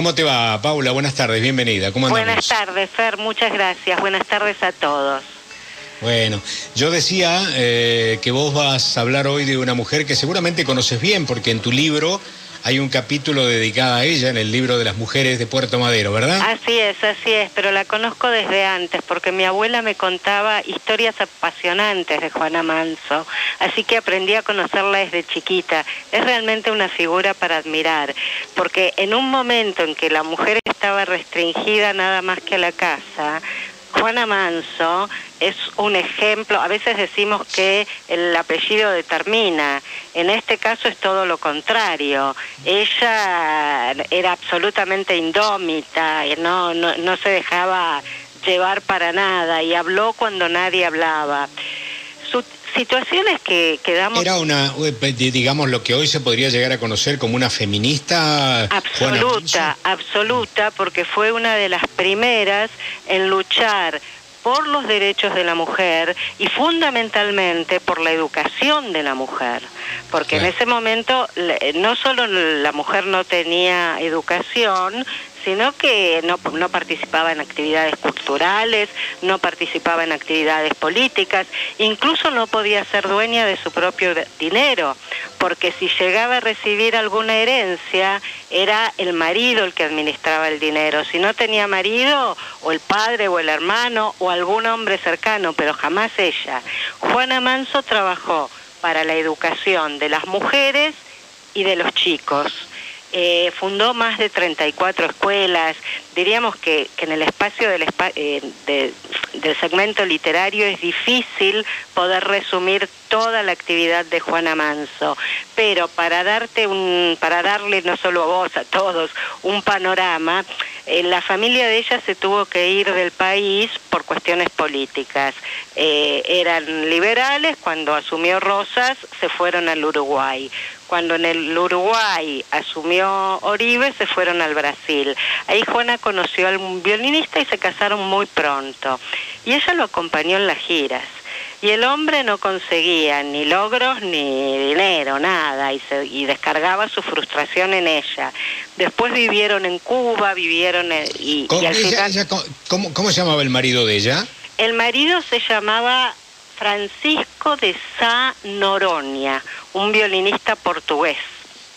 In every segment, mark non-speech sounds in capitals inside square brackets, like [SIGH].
¿Cómo te va, Paula? Buenas tardes, bienvenida. ¿Cómo andamos? Buenas tardes, Fer, muchas gracias. Buenas tardes a todos. Bueno, yo decía eh, que vos vas a hablar hoy de una mujer que seguramente conoces bien, porque en tu libro hay un capítulo dedicado a ella en el libro de las mujeres de Puerto Madero, ¿verdad? Así es, así es, pero la conozco desde antes, porque mi abuela me contaba historias apasionantes de Juana Manso, así que aprendí a conocerla desde chiquita. Es realmente una figura para admirar, porque en un momento en que la mujer estaba restringida nada más que a la casa, Juana Manso es un ejemplo, a veces decimos que el apellido determina, en este caso es todo lo contrario. Ella era absolutamente indómita, no, no, no se dejaba llevar para nada y habló cuando nadie hablaba. Situaciones que quedamos... Era una, digamos, lo que hoy se podría llegar a conocer como una feminista... Absoluta, absoluta, porque fue una de las primeras en luchar por los derechos de la mujer y fundamentalmente por la educación de la mujer, porque en ese momento no solo la mujer no tenía educación, sino que no, no, participaba en actividades culturales, no participaba en actividades políticas, incluso no podía ser dueña de su propio dinero, porque si llegaba a recibir alguna herencia, era el marido el que administraba el dinero. Si no tenía marido, o el padre o el hermano, o algún hombre cercano, pero jamás ella. Juana Manso trabajó para la educación de las mujeres y de los chicos eh, fundó más de 34 escuelas. Diríamos que, en el espacio del, eh, del segmento literario es difícil poder resumir toda la actividad de Juana Manso, pero para darte un, para darle no solo a vos, a todos, un panorama, eh, la familia de ella se tuvo que ir del país por cuestiones políticas. eran liberales, cuando asumió Rosas se fueron al Uruguay cuando en el Uruguay asumió Oribe, se fueron al Brasil. Ahí Juana conoció a un violinista y se casaron muy pronto. Y ella lo acompañó en las giras. Y el hombre no conseguía ni logros ni dinero, nada, y, se, y descargaba su frustración en ella. Después vivieron en Cuba, vivieron en, y, al final... ¿cómo se llamaba el marido de ella? El marido se llamaba Francisco de Sá Noronha, un violinista portugués.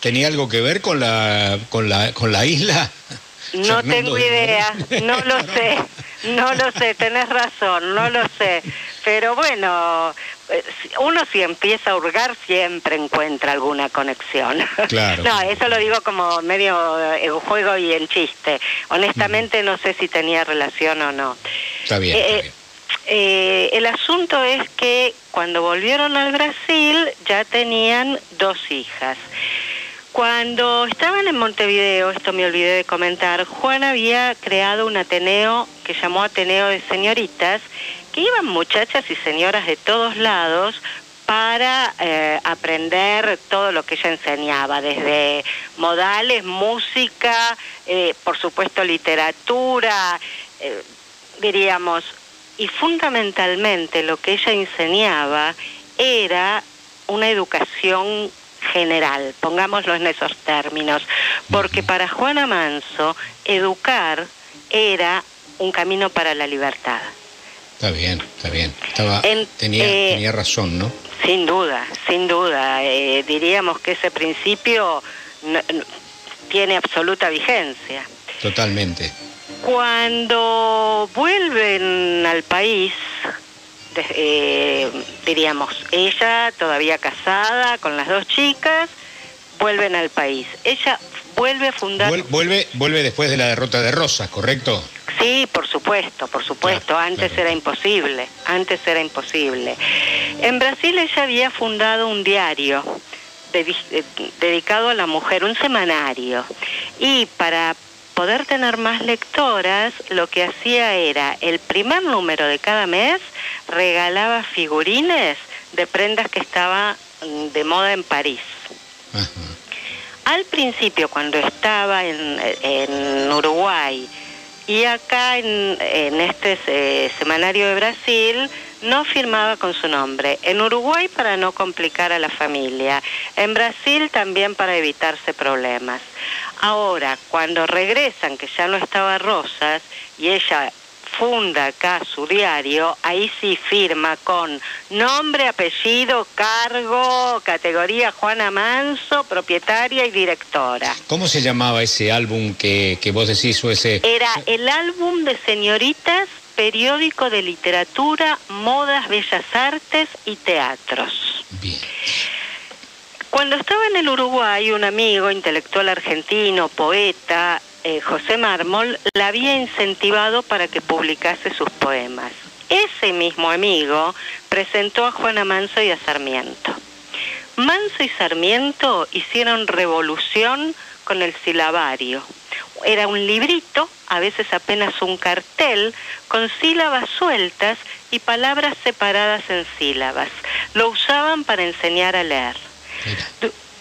¿Tenía algo que ver con la, con la, con la isla? No tengo idea, no lo sé, no lo sé, tenés razón, no lo sé. Pero bueno, eh, uno si empieza a hurgar siempre encuentra alguna conexión. Claro. no, eso lo digo como medio en juego y en chiste. Honestamente no sé si tenía relación o no. Está bien. está eh, bien. Eh, el asunto es que cuando volvieron al Brasil ya tenían dos hijas. Cuando estaban en Montevideo, esto me olvidé de comentar, Juan había creado un Ateneo que llamó Ateneo de Señoritas, que iban muchachas y señoras de todos lados para eh, aprender todo lo que ella enseñaba, desde modales, música, eh, por supuesto literatura, diríamos, y fundamentalmente lo que ella enseñaba era una educación general, pongámoslo en esos términos, porque para Juana Manso educar era un camino para la libertad. Está bien, está bien. Estaba, tenía, eh, tenía razón, ¿no? Sin duda, sin duda. Eh, diríamos que ese principio tiene absoluta vigencia. Totalmente. Cuando vuelven al país, eh, diríamos, ella todavía casada con las dos chicas, vuelven al país. Ella vuelve a fundar... Vuelve, vuelve después de la derrota de Rosas, ¿correcto? Sí, por supuesto, por supuesto. antes era imposible, antes era imposible. En Brasil ella había fundado un diario eh, dedicado a la mujer, un semanario. Y para poder tener más lectoras, lo que hacía era, el primer número de cada mes regalaba figurines de prendas que estaba mm, de moda en París. Al principio, cuando estaba en, Uruguay, y acá en, este eh, semanario de Brasil no firmaba con su nombre. En Uruguay para no complicar a la familia. En Brasil también para evitarse problemas. Ahora, cuando regresan, que ya no estaba Rosas, y ella funda acá su diario, ahí sí firma con nombre, apellido, cargo, categoría Juana Manso, propietaria y directora. ¿Cómo se llamaba ese álbum que, que vos decís o ese? Era el álbum de señoritas, periódico de literatura, modas, bellas artes y teatros. Bien. Cuando estaba en el Uruguay, un amigo intelectual argentino, poeta, eh, José Mármol, la había incentivado para que publicase sus poemas. Ese mismo amigo presentó a Juana Manso y a Sarmiento. Manso y Sarmiento hicieron revolución con el silabario. Era un librito, a veces apenas un cartel, con sílabas sueltas y palabras separadas en sílabas. Lo usaban para enseñar a leer.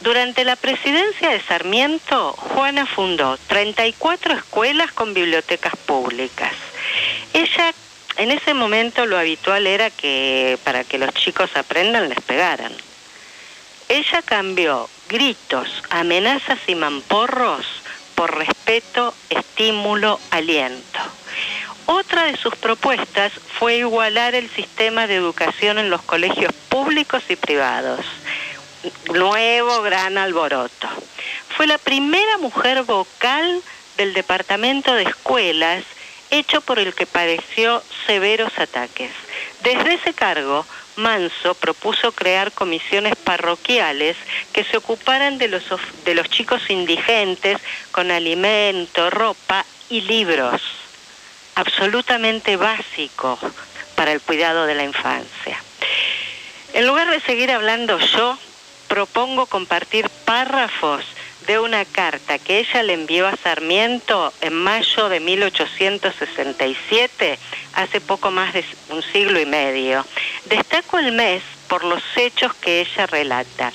Durante la presidencia de Sarmiento, Juana fundó 34 escuelas con bibliotecas públicas. Ella, en ese momento lo habitual era que para que los chicos aprendan les pegaran. Ella cambió gritos, amenazas y mamporros por respeto, estímulo, aliento. Otra de sus propuestas fue igualar el sistema de educación en los colegios públicos y privados nuevo gran alboroto. Fue la primera mujer vocal del Departamento de Escuelas, hecho por el que padeció severos ataques. Desde ese cargo, Manso propuso crear comisiones parroquiales que se ocuparan de los, de los chicos indigentes con alimento, ropa y libros, absolutamente básicos para el cuidado de la infancia. En lugar de seguir hablando yo, propongo compartir párrafos de una carta que ella le envió a Sarmiento en mayo de 1867, hace poco más de un siglo y medio. Destaco el mes por los hechos que ella relata.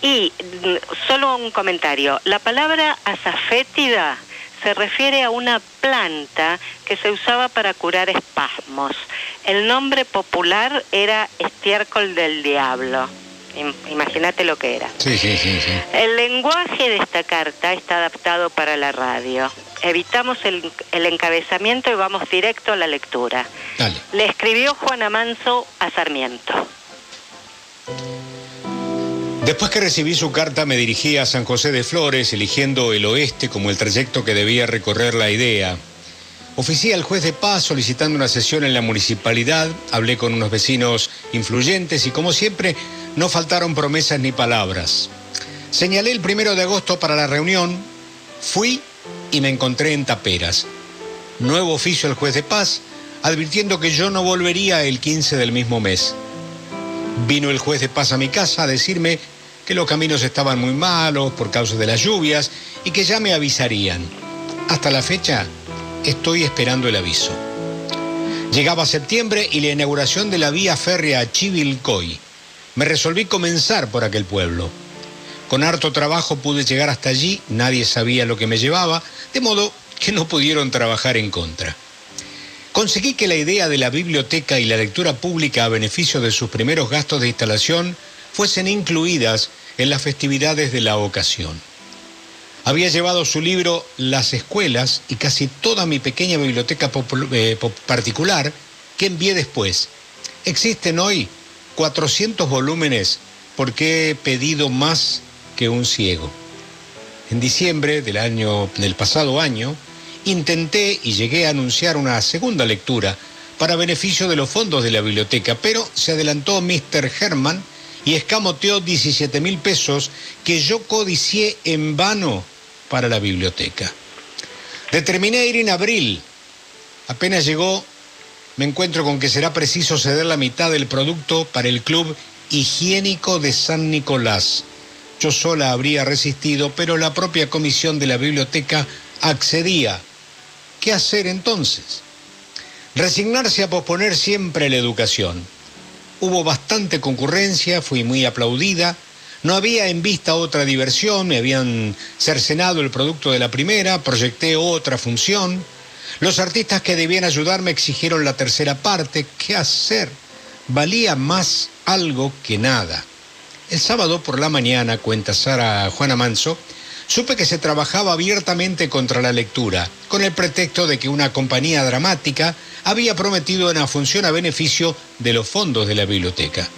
Y mm, solo un comentario, la palabra azafétida se refiere a una planta que se usaba para curar espasmos. El nombre popular era estiércol del diablo. Imagínate lo que era. Sí, sí, sí, El lenguaje de esta carta está adaptado para la radio. Evitamos el, encabezamiento y vamos directo a la lectura. Le escribió Juana Manso a Sarmiento. Después que recibí su carta me dirigí a San José de Flores, eligiendo el oeste como el trayecto que debía recorrer la idea. Oficié al juez de paz solicitando una sesión en la municipalidad, hablé con unos vecinos influyentes y como siempre no faltaron promesas ni palabras. Señalé el primero de agosto para la reunión, fui y me encontré en Taperas. Nuevo oficio al juez de paz, advirtiendo que yo no volvería el 15 del mismo mes. Vino el juez de paz a mi casa a decirme que los caminos estaban muy malos por causa de las lluvias y que ya me avisarían. Hasta la fecha estoy esperando el aviso. Llegaba septiembre y la inauguración de la vía férrea a Chivilcoy me resolví comenzar por aquel pueblo. Con harto trabajo pude llegar hasta allí, nadie sabía lo que me llevaba, de modo que no pudieron trabajar en contra. Conseguí que la idea de la biblioteca y la lectura pública a beneficio de sus primeros gastos de instalación fuesen incluidas en las festividades de la ocasión. Había llevado su libro Las escuelas y casi toda mi pequeña biblioteca eh, particular que envié después. Existen hoy 400 volúmenes porque he pedido más que un ciego. En diciembre del año del pasado año intenté y llegué a anunciar una segunda lectura para beneficio de los fondos de la biblioteca, pero se adelantó Mr. Herman y escamoteó 17 mil pesos que yo codicié en vano para la biblioteca. Determiné ir en abril. Apenas llegó, me encuentro con que será preciso ceder la mitad del producto para el Club Higiénico de San Nicolás. Yo sola habría resistido, pero la propia comisión de la biblioteca accedía. ¿Qué hacer entonces? Resignarse a posponer siempre la educación. Hubo bastante concurrencia, fui muy aplaudida, no había en vista otra diversión, me habían cercenado el producto de la primera, proyecté otra función, Los artistas que debían ayudarme exigieron la tercera parte. ¿Qué hacer? Valía más algo que nada. El sábado por la mañana, cuenta Sara Juana Manso, supe que se trabajaba abiertamente contra la lectura, con el pretexto de que una compañía dramática había prometido una función a beneficio de los fondos de la biblioteca.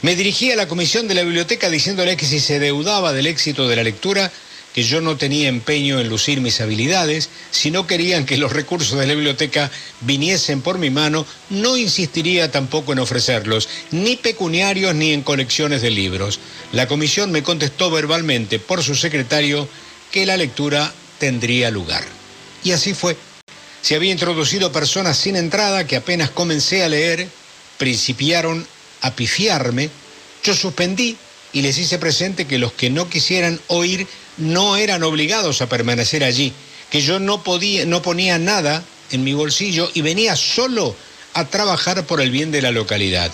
Me dirigí a la comisión de la biblioteca diciéndole que si se deudaba del éxito de la lectura, que yo no tenía empeño en lucir mis habilidades, si no querían que los recursos de la biblioteca viniesen por mi mano, no insistiría tampoco en ofrecerlos, ni pecuniarios ni en colecciones de libros. La comisión me contestó verbalmente por su secretario que la lectura tendría lugar. Y así fue. Se había introducido personas sin entrada que apenas comencé a leer, principiaron a pifiarme, yo suspendí y les hice presente que los que no quisieran oír no eran obligados a permanecer allí, que yo no podía, no ponía nada en mi bolsillo y venía solo a trabajar por el bien de la localidad.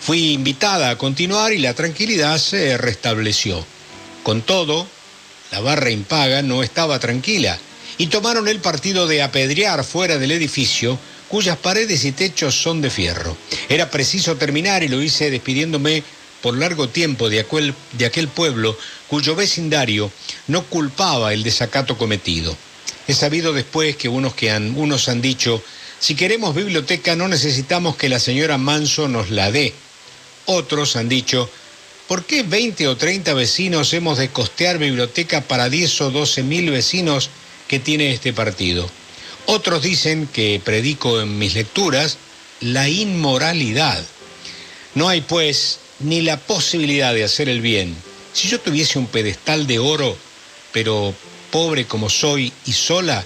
Fui invitada a continuar y la tranquilidad se restableció. Con todo, la barra impaga no estaba tranquila y tomaron el partido de apedrear fuera del edificio cuyas paredes y techos son de fierro. Era preciso terminar y lo hice despidiéndome por largo tiempo de aquel, de aquel pueblo cuyo vecindario no culpaba el desacato cometido. He sabido después que unos, que han, unos han dicho, si queremos biblioteca no necesitamos que la señora Manso nos la dé. Otros han dicho, ¿por qué 20 o 30 vecinos hemos de costear biblioteca para 10 o 12 mil vecinos que tiene este partido? Otros dicen que predico en mis lecturas la inmoralidad. No hay, pues, ni la posibilidad de hacer el bien. Si yo tuviese un pedestal de oro, pero pobre como soy y sola,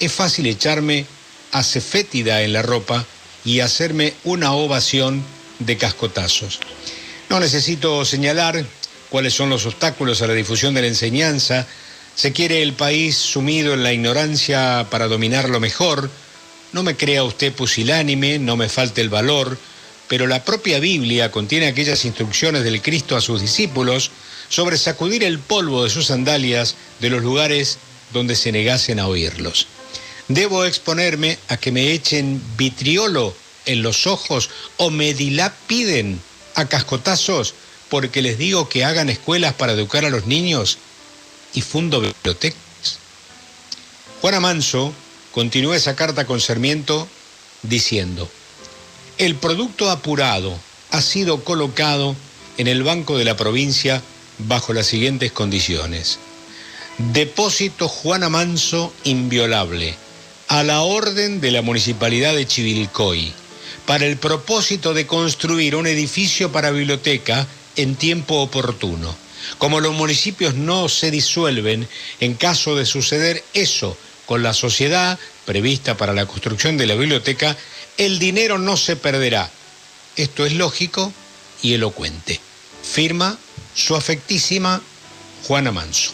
es fácil echarme acefétida en la ropa y hacerme una ovación de cascotazos. No necesito señalar cuáles son los obstáculos a la difusión de la enseñanza. Se quiere el país sumido en la ignorancia para dominarlo mejor. No me crea usted pusilánime, no me falte el valor pero la propia Biblia contiene aquellas instrucciones del Cristo a sus discípulos sobre sacudir el polvo de sus sandalias de los lugares donde se negasen a oírlos. ¿Debo exponerme a que me echen vitriolo en los ojos o me dilapiden a cascotazos porque les digo que hagan escuelas para educar a los niños y fundo bibliotecas? Juana Manso continuó esa carta con Sarmiento diciendo, el producto apurado ha sido colocado en el Banco de la Provincia bajo las siguientes condiciones. Depósito Juana Manso inviolable a la orden de la Municipalidad de Chivilcoy para el propósito de construir un edificio para biblioteca en tiempo oportuno. Como los municipios no se disuelven en caso de suceder eso con la sociedad prevista para la construcción de la biblioteca, el dinero no se perderá. Esto es lógico y elocuente. Firma su afectísima Juana Manso.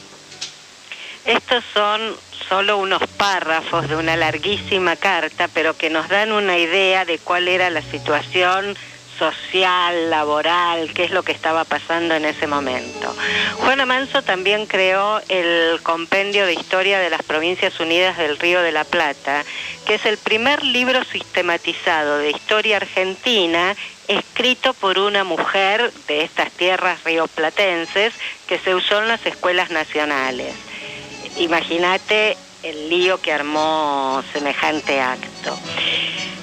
Estos son solo unos párrafos de una larguísima carta, pero que nos dan una idea de cuál era la situación social, laboral, qué es lo que estaba pasando en ese momento. Juana Manso también creó el Compendio de Historia de las Provincias Unidas del Río de la Plata, que es el primer libro sistematizado de historia argentina escrito por una mujer de estas tierras rioplatenses que se usó en las escuelas nacionales. Imagínate el lío que armó semejante acto.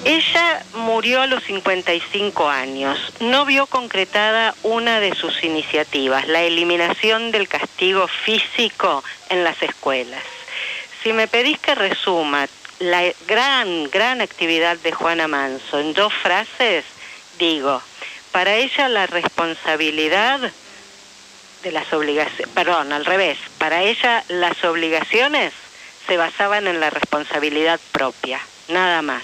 Ella murió a los 55 años. No vio concretada una de sus iniciativas, la eliminación del castigo físico en las escuelas. Si me pedís que resuma la gran, gran actividad de Juana Manso en dos frases, digo, para ella la responsabilidad de las obligaciones, perdón, al revés, para ella las obligaciones se basaban en la responsabilidad propia, nada más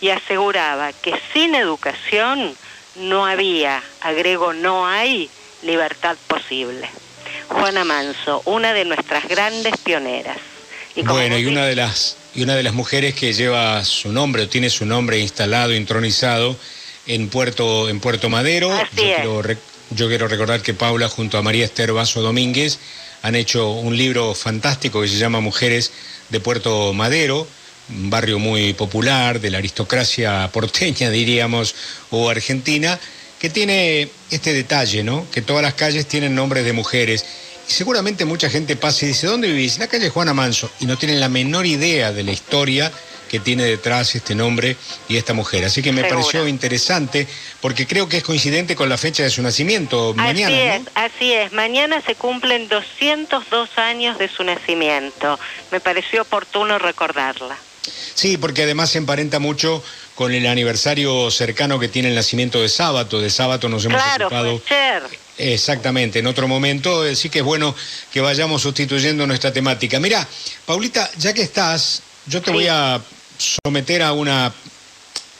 y aseguraba que sin educación no había, agrego no hay, libertad posible. Juana Manso, una de nuestras grandes pioneras. bueno, y una de las y una de las mujeres que lleva su nombre o tiene su nombre instalado, intronizado en Puerto en Puerto Madero. yo, quiero, yo quiero recordar que Paula junto a María Esther Vaso Domínguez han hecho un libro fantástico que se llama Mujeres de Puerto Madero un barrio muy popular de la aristocracia porteña, [LAUGHS] diríamos, o argentina, que tiene este detalle, ¿no? Que todas las calles tienen nombres de mujeres. Y seguramente mucha gente pasa y dice, ¿dónde vivís? La calle Juana Manso. Y no tienen la menor idea de la historia que tiene detrás este nombre y esta mujer. Así que me pareció interesante porque creo que es coincidente con la fecha de su nacimiento, mañana. Así es, así es. Mañana se cumplen 202 años de su nacimiento. Me pareció oportuno recordarla. Sí, porque además se emparenta mucho con el aniversario cercano que tiene el nacimiento de Sábato. De Sábato nos hemos claro, ocupado. Exactamente, en otro momento, sí que es bueno que vayamos sustituyendo nuestra temática. Mira, Paulita, ya que estás, yo te voy a someter a una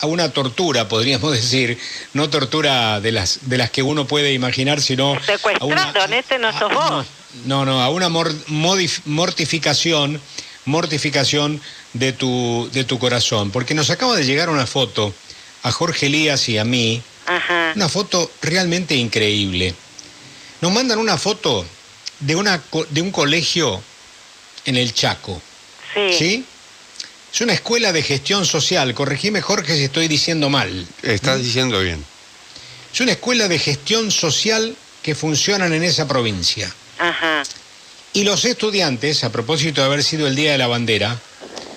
a una tortura, podríamos [LAUGHS] decir, no tortura de las de las que uno puede imaginar, sino a una, este no sos vos. No, no, a una mortificación, mortificación de tu de tu corazón, porque nos acaba de llegar una foto a Jorge Elías y a mí, una foto realmente increíble. Nos mandan una foto de una de un colegio en el Chaco. Sí. ¿Sí? Es una escuela de gestión social. Corregime, Jorge, si estoy diciendo mal. Estás ¿Mm? diciendo bien. Es una escuela de gestión social que funcionan en esa provincia. Ajá. Y los estudiantes, a propósito de haber sido el Día de la Bandera,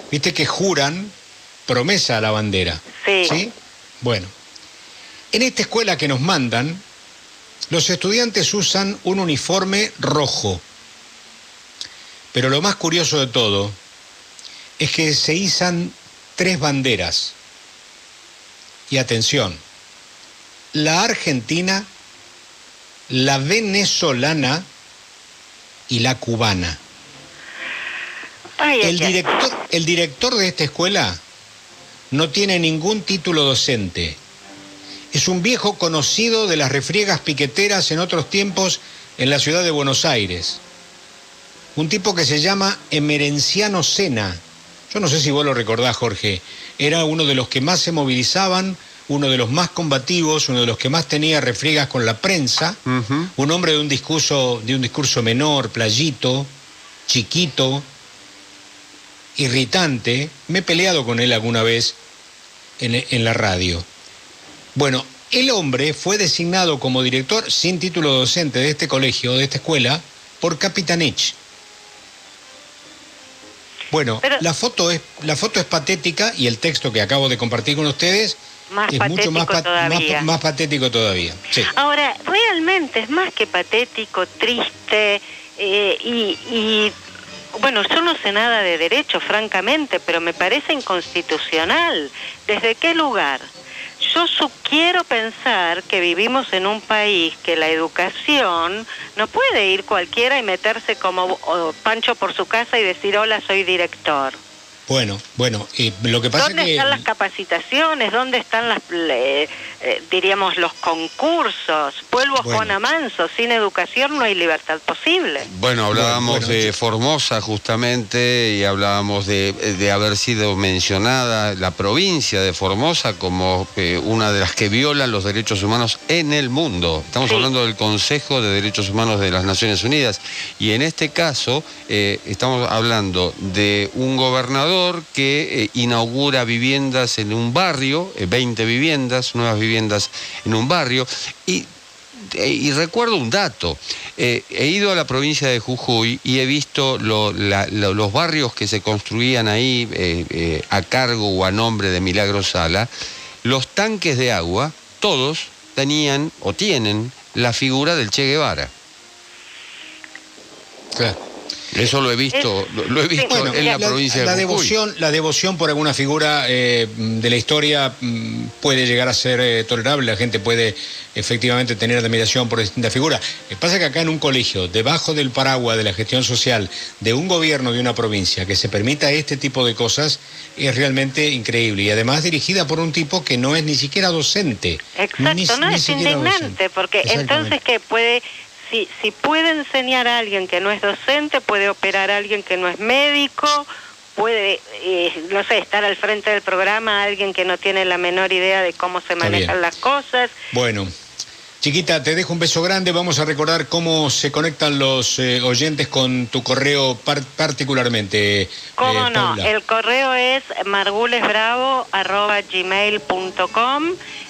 viste que juran promesa a la bandera. Sí. ¿Sí? Bueno. En esta escuela que nos mandan, los estudiantes usan un uniforme rojo. Pero lo más curioso de todo es que se izan tres banderas. Y atención, la argentina, la venezolana y la cubana. el, director, el director de esta escuela no tiene ningún título docente. Es un viejo conocido de las refriegas piqueteras en otros tiempos en la ciudad de Buenos Aires. Un tipo que se llama Emerenciano Sena yo no sé si vos lo recordás, Jorge, era uno de los que más se movilizaban, uno de los más combativos, uno de los que más tenía refriegas con la prensa, un hombre de un discurso, de un discurso menor, playito, chiquito, irritante. Me he peleado con él alguna vez en, en la radio. Bueno, el hombre fue designado como director sin título docente de este colegio, de esta escuela, por Capitanich. Bueno, la foto es la foto es patética y el texto que acabo de compartir con ustedes es mucho más, todavía. Más, patético todavía. Ahora, realmente es más que patético, triste eh, y, y bueno, yo no sé nada de derecho, francamente, pero me parece inconstitucional. ¿Desde qué lugar? Yo quiero pensar que vivimos en un país que la educación no puede ir cualquiera y meterse como Pancho por su casa y decir hola soy director. Bueno, bueno, y lo que pasa ¿Dónde es que... están las capacitaciones? ¿Dónde están las, eh, diríamos, los concursos? Vuelvo a Juan Amanso, sin educación no hay libertad posible. Bueno, hablábamos de Formosa justamente y hablábamos de, de, haber sido mencionada la provincia de Formosa como eh, una de las que violan los derechos humanos en el mundo. Estamos hablando del Consejo de Derechos Humanos de las Naciones Unidas y en este caso eh, estamos hablando de un gobernador que eh, inaugura viviendas en un barrio, 20 eh, viviendas, nuevas viviendas en un barrio, y, eh, recuerdo un dato, he ido a la provincia de Jujuy y he visto los barrios que se construían ahí a cargo o a nombre de Milagro Sala, los tanques de agua, todos tenían o tienen la figura del Che Guevara. Claro. Eso lo he visto, lo, he visto en la, provincia de la devoción, la devoción por alguna figura eh, de la historia mm, puede llegar a ser eh, tolerable. La gente puede efectivamente tener admiración por distintas figuras. Lo que pasa es que acá en un colegio, debajo del paraguas de la gestión social de un gobierno de una provincia que se permita este tipo de cosas es realmente increíble y además dirigida por un tipo que no es ni siquiera docente. Exacto, no es indignante porque entonces que puede si, puede enseñar a alguien que no es docente, puede operar a alguien que no es médico, puede, eh, no sé, estar al frente del programa alguien que no tiene la menor idea de cómo se manejan las cosas. Bueno, Chiquita, te dejo un beso grande. Vamos a recordar cómo se conectan los eh, oyentes con tu correo particularmente. Eh, ¿Cómo no? El correo es margulesbravo.gmail.com.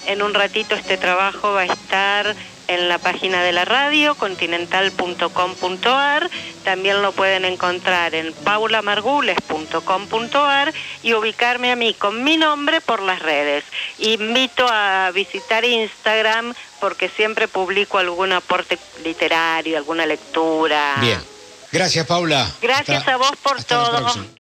En un ratito este trabajo va a estar en la página de la radio, continental.com.ar. También lo pueden encontrar en paulamargules.com.ar y ubicarme a mí con mi nombre por las redes. Invito a visitar Instagram porque siempre publico algún aporte literario, alguna lectura. Bien. Gracias, Paula. Gracias a vos por todo.